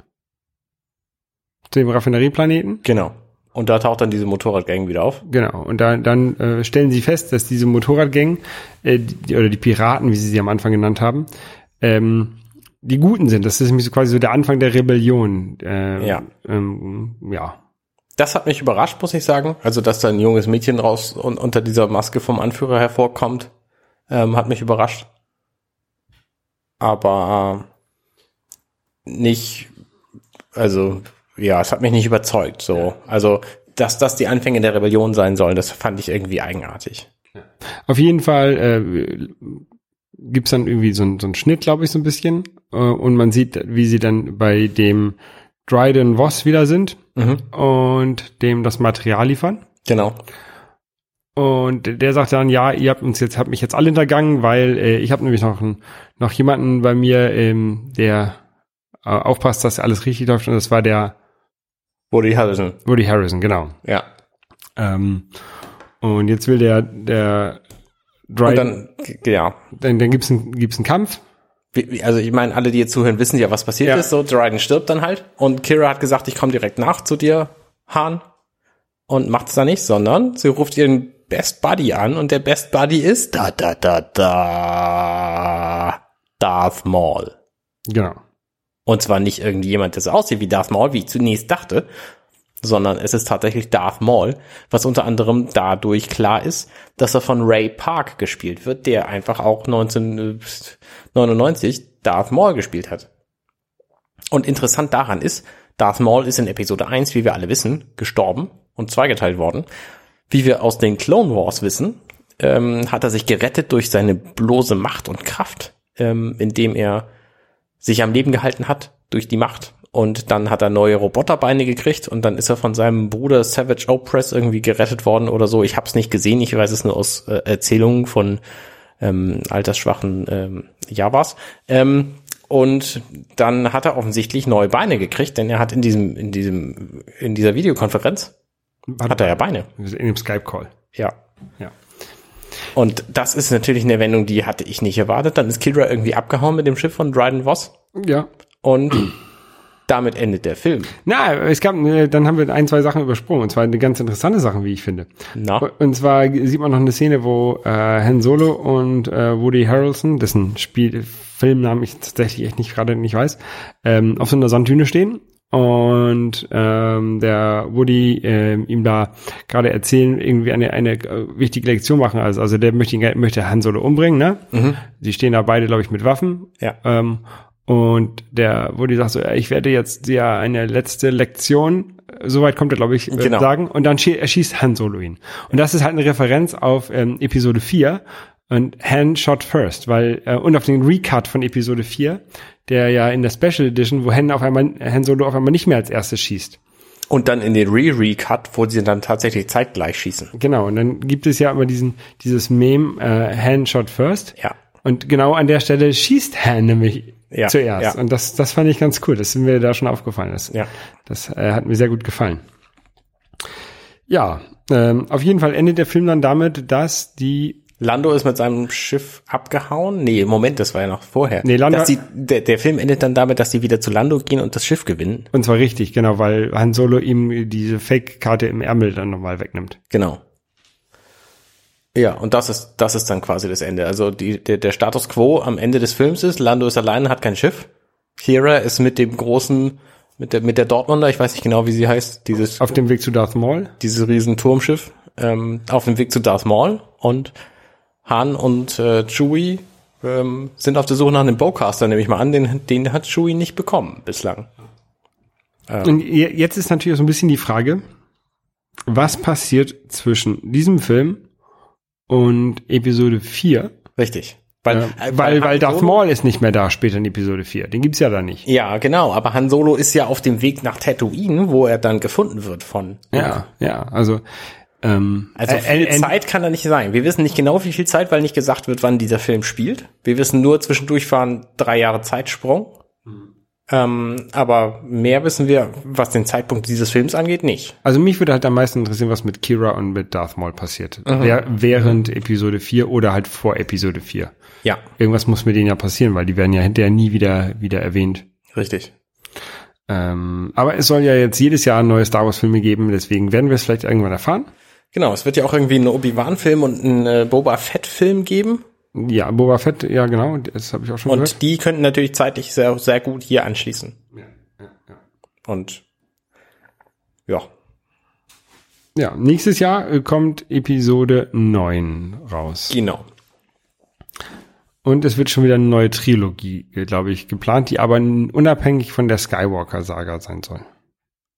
zu dem Raffinerieplaneten. Genau. Und da taucht dann diese Motorradgang wieder auf. Genau. Und da, dann äh, stellen sie fest, dass diese Motorradgang äh, die, oder die Piraten, wie sie sie am Anfang genannt haben, ähm, die Guten sind. Das ist nämlich so quasi so der Anfang der Rebellion. Äh, Ja. Ähm, ja. Das hat mich überrascht, muss ich sagen. Also, dass da ein junges Mädchen raus und unter dieser Maske vom Anführer hervorkommt, ähm, hat mich überrascht. Aber äh, nicht, also ja, es hat mich nicht überzeugt. So, also dass das die Anfänge der Rebellion sein sollen, das fand ich irgendwie eigenartig. Auf jeden Fall äh, gibt's dann irgendwie so, ein- so einen Schnitt, glaube ich, so ein bisschen. Äh, und man sieht, wie sie dann bei dem Dryden Voss wieder sind und dem das Material liefern. Genau. Und der sagt dann, ja, ihr habt uns jetzt, habt mich jetzt alle hintergangen, weil äh, ich habe nämlich noch, einen- noch jemanden bei mir, ähm, der äh, aufpasst, dass alles richtig läuft. Und das war der Woody Harrison. Woody Harrison, genau. Ja. Ähm, und jetzt will der, der Und Dryden, dann, ja. dann, dann gibt's einen, gibt's einen Kampf. Wie- Also ich meine, alle, die jetzt zuhören, wissen ja, was passiert Ja. ist. So, Dryden stirbt dann halt. Und Kira hat gesagt, ich komme direkt nach zu dir, Hahn. Und macht es dann nicht, sondern sie ruft ihren Best Buddy an und der Best Buddy ist da da da da Darth Maul. Genau. Und zwar nicht irgendjemand, der so aussieht wie Darth Maul, wie ich zunächst dachte, sondern es ist tatsächlich Darth Maul, was unter anderem dadurch klar ist, dass er von Ray Park gespielt wird, der einfach auch 1999 Darth Maul gespielt hat. Und interessant daran ist, Darth Maul ist in Episode 1, wie wir alle wissen, gestorben und zweigeteilt worden. Wie wir aus den Clone Wars wissen, ähm, hat er sich gerettet durch seine bloße Macht und Kraft, ähm, indem er sich am Leben gehalten hat durch die Macht. Und dann hat er neue Roboterbeine gekriegt und dann ist er von seinem Bruder Savage Opress irgendwie gerettet worden oder so. Ich habe es nicht gesehen, ich weiß es nur aus äh, Erzählungen von ähm, altersschwachen ähm, Javas. Ähm, und dann hat er offensichtlich neue Beine gekriegt, denn er hat in diesem, in diesem, in dieser Videokonferenz hat er ja Beine. In dem Skype-Call. Ja. Ja. Und das ist natürlich eine Wendung, die hatte ich nicht erwartet. Dann ist Kildra irgendwie abgehauen mit dem Schiff von Dryden Voss Ja. und damit endet der Film. Na, es gab, äh, dann haben wir ein, zwei Sachen übersprungen. Und zwar eine ganz interessante Sachen, wie ich finde. Na? Und zwar sieht man noch eine Szene, wo äh, Han Solo und äh, Woody Harrelson, dessen Spiel, Filmnamen ich tatsächlich echt nicht gerade nicht weiß, ähm, auf so einer Sanddüne stehen und ähm, der Woody ähm, ihm da gerade erzählen, irgendwie eine, eine äh, wichtige Lektion machen. Also, also der möchte, ihn, möchte Han Solo umbringen, ne? Sie stehen da beide, glaube ich, mit Waffen. Ja. Ähm, und der Woody sagt so, ja, ich werde jetzt dir eine letzte Lektion, äh, soweit kommt er, glaube ich, äh, Genau. sagen. Und dann schie- erschießt Han Solo ihn. Und das ist halt eine Referenz auf ähm, Episode 4 und Han shot first, weil, äh, und auf den Recut von Episode 4, der ja in der Special Edition, wo Han auf einmal, Han Solo auf einmal nicht mehr als erstes schießt. Und dann in den Re-Re-Cut, wo sie dann tatsächlich zeitgleich schießen. Genau, und dann gibt es ja immer diesen, dieses Meme, äh, Han shot first. Ja. Und genau an der Stelle schießt Han nämlich Ja, zuerst. ja. Und das, das fand ich ganz cool. Das ist mir da schon aufgefallen. Das, Ja. das äh, hat mir sehr gut gefallen. Ja, ähm, auf jeden Fall endet der Film dann damit, dass die Lando ist mit seinem Schiff abgehauen. Nee, Moment, das war ja noch vorher. Nee, Lando- sie, der, der Film endet dann damit, dass sie wieder zu Lando gehen und das Schiff gewinnen. und zwar richtig, genau, weil Han Solo ihm diese Fake-Karte im Ärmel dann nochmal wegnimmt. Genau. Ja, und das ist, das ist dann quasi das Ende. Also die, der, der Status quo am Ende des Films ist, Lando ist allein, hat kein Schiff. Kira ist mit dem großen, mit der, mit der Dortmunder, ich weiß nicht genau, wie sie heißt, dieses, Auf dem Weg zu Darth Maul. dieses riesen Turmschiff, ähm, auf dem Weg zu Darth Maul und Han und äh, Chewie ähm, sind auf der Suche nach einem Bowcaster, nehme ich mal an, den, den hat Chewie nicht bekommen bislang. Und je- jetzt ist natürlich so ein bisschen die Frage, was passiert zwischen diesem Film und Episode 4? Richtig. Weil, Äh, äh, weil, weil Han Darth Maul ist nicht mehr da später in Episode 4. Den gibt's ja da nicht. Ja, genau, aber Han Solo ist ja auf dem Weg nach Tatooine, wo er dann gefunden wird von. Ja, ja, also ähm, Also äh, viel äh, Zeit kann da nicht sein. Wir wissen nicht genau, wie viel Zeit, weil nicht gesagt wird, wann dieser Film spielt. Wir wissen nur, zwischendurch fahren drei Jahre Zeitsprung. Ähm, aber mehr wissen wir, was den Zeitpunkt dieses Films angeht, nicht. Also mich würde halt am meisten interessieren, was mit Kira und mit Darth Maul passiert. Wer, während Episode 4 oder halt vor Episode 4. Ja, Irgendwas muss mit denen ja passieren, weil die werden ja hinterher nie wieder, wieder erwähnt. richtig. Ähm, aber es soll ja jetzt jedes Jahr neue Star Wars Filme geben, deswegen werden wir es vielleicht irgendwann erfahren. Genau, es wird ja auch irgendwie einen Obi-Wan-Film und einen äh, Boba Fett-Film geben. Ja, Boba Fett, ja genau, das habe ich auch schon Und gehört. die könnten natürlich zeitlich sehr, sehr gut hier anschließen. Und ja, Ja, nächstes Jahr äh, kommt Episode 9 raus. genau. Und es wird schon wieder eine neue Trilogie, äh, glaube ich, geplant, die aber unabhängig von der Skywalker-Saga sein soll.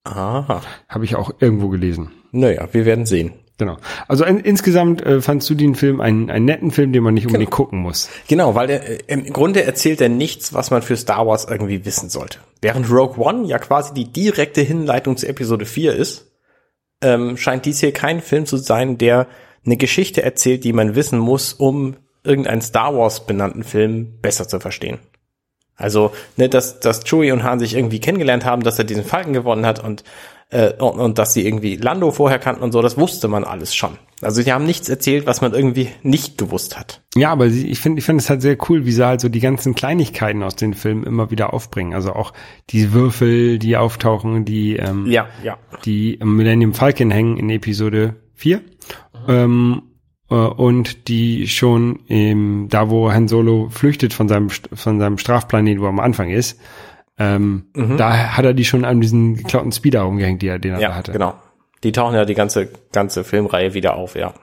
Aha. Habe ich auch irgendwo gelesen. Naja, wir werden sehen. Genau. Also in, insgesamt äh, fandst du den Film einen, einen netten Film, den man nicht unbedingt gucken muss. Genau, weil der, äh, im Grunde erzählt er nichts, was man für Star Wars irgendwie wissen sollte. Während Rogue One ja quasi die direkte Hinleitung zu Episode 4 ist, ähm, scheint dies hier kein Film zu sein, der eine Geschichte erzählt, die man wissen muss, um irgendeinen Star Wars benannten Film besser zu verstehen. Also, ne, dass, dass Chewie und Han sich irgendwie kennengelernt haben, dass er diesen Falken gewonnen hat und äh, und, und dass sie irgendwie Lando vorher kannten und so, das wusste man alles schon. Also sie haben nichts erzählt, was man irgendwie nicht gewusst hat. Ja, aber sie, ich finde ich finde es halt sehr cool, wie sie halt so die ganzen Kleinigkeiten aus den Filmen immer wieder aufbringen. Also auch die Würfel, die auftauchen, die, ähm, Ja, ja. die im Millennium Falcon hängen in Episode 4. Ähm, äh, und die schon im, da wo Han Solo flüchtet von seinem, von seinem Strafplanet, wo er am Anfang ist, ähm, da hat er die schon an diesen geklauten Speeder rumgehängt, die er, den er da Ja, hatte. genau. Die tauchen ja die ganze, ganze Filmreihe wieder auf, ja.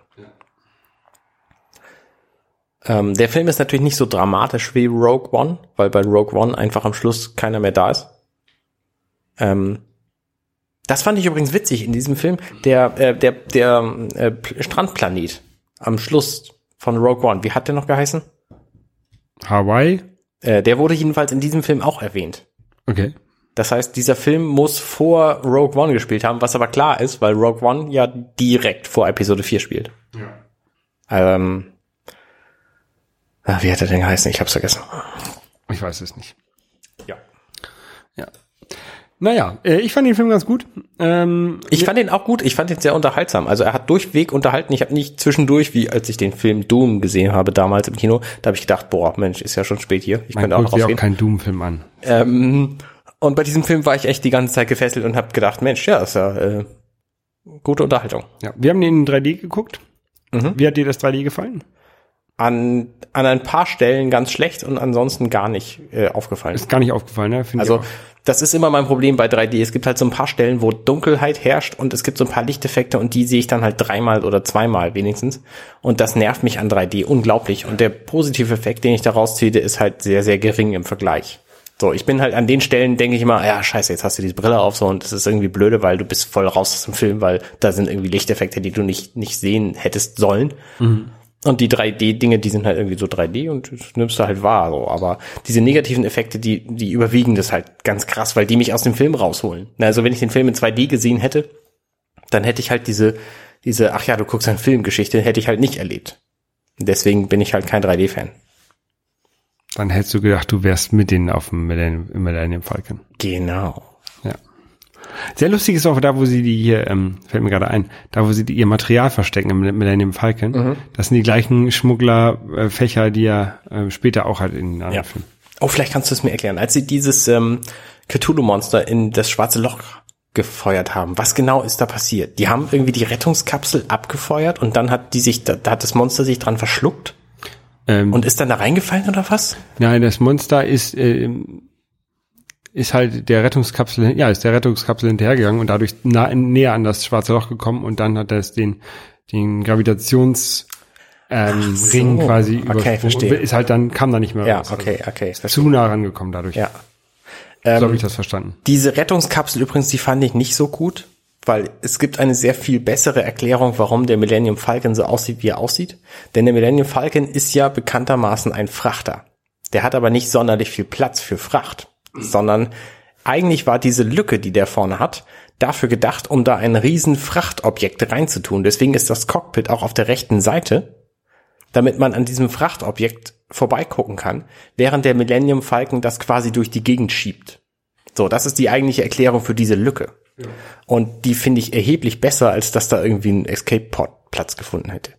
Ähm, der Film ist natürlich nicht so dramatisch wie Rogue One, weil bei Rogue One einfach am Schluss keiner mehr da ist. Ähm, das fand ich übrigens witzig in diesem Film. Der, äh, der, der äh, Strandplanet am Schluss von Rogue One, wie hat der noch geheißen? Hawaii? Äh, der wurde jedenfalls in diesem Film auch erwähnt. Okay. Das heißt, dieser Film muss vor Rogue One gespielt haben, was aber klar ist, weil Rogue One ja direkt vor Episode 4 spielt. Ja. Ähm, ah, wie hat er denn geheißen? Ich hab's vergessen. Ich weiß es nicht. Ja. Ja. Naja, äh, ich fand den Film ganz gut. Ähm, Ich fand ihn auch gut, ich fand ihn sehr unterhaltsam. Also er hat durchweg unterhalten. Ich habe nicht zwischendurch, wie als ich den Film Doom gesehen habe damals im Kino, da habe ich gedacht, boah, Mensch, ist ja schon spät hier. Ich könnte auch sich auch rausgehen. keinen Doom-Film an. Ähm, und bei diesem Film war ich echt die ganze Zeit gefesselt und habe gedacht, Mensch, ja, ist ja äh, gute Unterhaltung. Ja, wir haben den in 3D geguckt. Mhm. Wie hat dir das 3D gefallen? An, an ein paar Stellen ganz schlecht und ansonsten gar nicht äh, aufgefallen. Ist gar nicht aufgefallen, ne? Finde ich Also das ist immer mein Problem bei 3D. Es gibt halt so ein paar Stellen, wo Dunkelheit herrscht und es gibt so ein paar Lichteffekte und die sehe ich dann halt dreimal oder zweimal wenigstens. Und das nervt mich an 3D unglaublich. Und der positive Effekt, den ich daraus ziehe, ist halt sehr, sehr gering im Vergleich. So, ich bin halt an den Stellen, denke ich immer, ja, scheiße, jetzt hast du diese Brille auf so und das ist irgendwie blöde, weil du bist voll raus aus dem Film, weil da sind irgendwie Lichteffekte, die du nicht, nicht sehen hättest sollen. Und die 3D-Dinge, die sind halt irgendwie so 3D und das nimmst du halt wahr. So. Aber diese negativen Effekte, die, die überwiegen das halt ganz krass, weil die mich aus dem Film rausholen. Na, Also wenn ich den Film in 2D gesehen hätte, dann hätte ich halt diese, diese, ach ja, du guckst eine Filmgeschichte, hätte ich halt nicht erlebt. Deswegen bin ich halt kein 3D-Fan. Dann hättest du gedacht, du wärst mit denen auf dem Millennium Falcon. Genau. Sehr lustig ist auch da, wo sie die hier, ähm, fällt mir gerade ein, da wo sie die, ihr Material verstecken im Millennium Falcon. Mhm. Das sind die gleichen Schmugglerfächer, äh, die er äh, später auch hat in den anderen Ja. Filmen. Oh, vielleicht kannst du es mir erklären. Als sie dieses ähm, Cthulhu-Monster in das schwarze Loch gefeuert haben, was genau ist da passiert? Die haben irgendwie die Rettungskapsel abgefeuert und dann hat die sich, da, da hat das Monster sich dran verschluckt Ähm, und ist dann da reingefallen oder was? Nein, das Monster ist, ähm, ist halt der Rettungskapsel, ja, ist der Rettungskapsel hinterhergegangen und dadurch nah, näher an das schwarze Loch gekommen und dann hat es den, den Gravitations, ähm, so, Ring quasi okay, übersprungen verstehe. ist halt dann, kam da nicht mehr Ja, raus. okay, okay. Also zu nah rangekommen dadurch. Ja. So habe Ähm, ich das verstanden. diese Rettungskapsel übrigens, die fand ich nicht so gut, weil es gibt eine sehr viel bessere Erklärung, warum der Millennium Falcon so aussieht, wie er aussieht. Denn der Millennium Falcon ist ja bekanntermaßen ein Frachter. Der hat aber nicht sonderlich viel Platz für Fracht, sondern eigentlich war diese Lücke, die der vorne hat, dafür gedacht, um da ein riesen Frachtobjekt reinzutun. Deswegen ist das Cockpit auch auf der rechten Seite, damit man an diesem Frachtobjekt vorbeigucken kann, während der Millennium Falcon das quasi durch die Gegend schiebt. So, das ist die eigentliche Erklärung für diese Lücke. Und die finde ich erheblich besser, als dass da irgendwie ein Escape-Pod Platz gefunden hätte.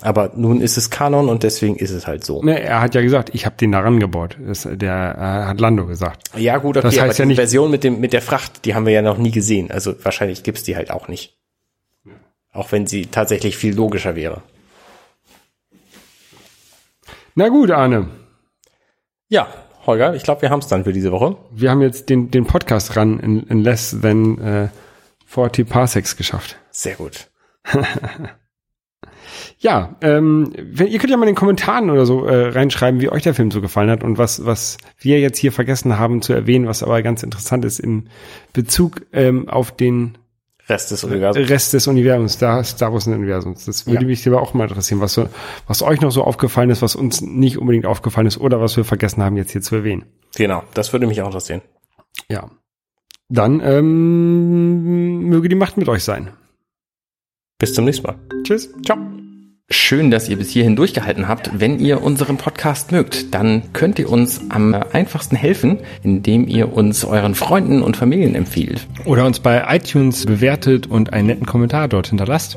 Aber nun ist es Kanon und deswegen ist es halt so. Ne, er hat ja gesagt, ich habe den da rangebaut. Das, der äh, hat Lando gesagt. Ja gut, okay, Das aber heißt ja die nicht- Version mit dem mit der Fracht, die haben wir ja noch nie gesehen. Also wahrscheinlich gibt's die halt auch nicht. Auch wenn sie tatsächlich viel logischer wäre. Na gut, Arne. Ja, Holger, ich glaube, wir haben's dann für diese Woche. Wir haben jetzt den, den Podcast ran in, in less than äh, 40 Parsecs geschafft. Sehr gut. Ja, ähm, wenn, ihr könnt ja mal in den Kommentaren oder so äh, reinschreiben, wie euch der Film so gefallen hat und was, was wir jetzt hier vergessen haben zu erwähnen, was aber ganz interessant ist im Bezug ähm, auf den Rest des Universums. Rest des Universums, Star, Star Wars Universums. Das würde Ja. mich aber auch mal interessieren, was, so, was euch noch so aufgefallen ist, was uns nicht unbedingt aufgefallen ist oder was wir vergessen haben, jetzt hier zu erwähnen. Genau, das würde mich auch interessieren. Ja. Dann ähm, möge die Macht mit euch sein. Bis zum nächsten Mal. Tschüss. Ciao. Schön, dass ihr bis hierhin durchgehalten habt. Wenn ihr unseren Podcast mögt, dann könnt ihr uns am einfachsten helfen, indem ihr uns euren Freunden und Familien empfiehlt. Oder uns bei iTunes bewertet und einen netten Kommentar dort hinterlasst.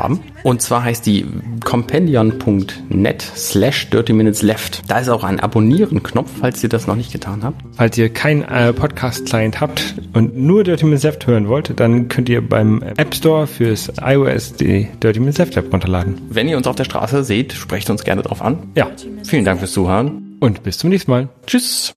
Und zwar heißt die compendion.net slash dirty minutes left. Da ist auch ein Abonnieren-Knopf, falls ihr das noch nicht getan habt. Falls ihr keinen äh, Podcast-Client habt und nur Dirty Minutes Left hören wollt, dann könnt ihr beim App Store fürs iOS die Dirty Minutes Left App runterladen. Wenn ihr uns auf der Straße seht, sprecht uns gerne drauf an. Ja, Vielen Dank fürs Zuhören. und bis zum nächsten Mal. Tschüss.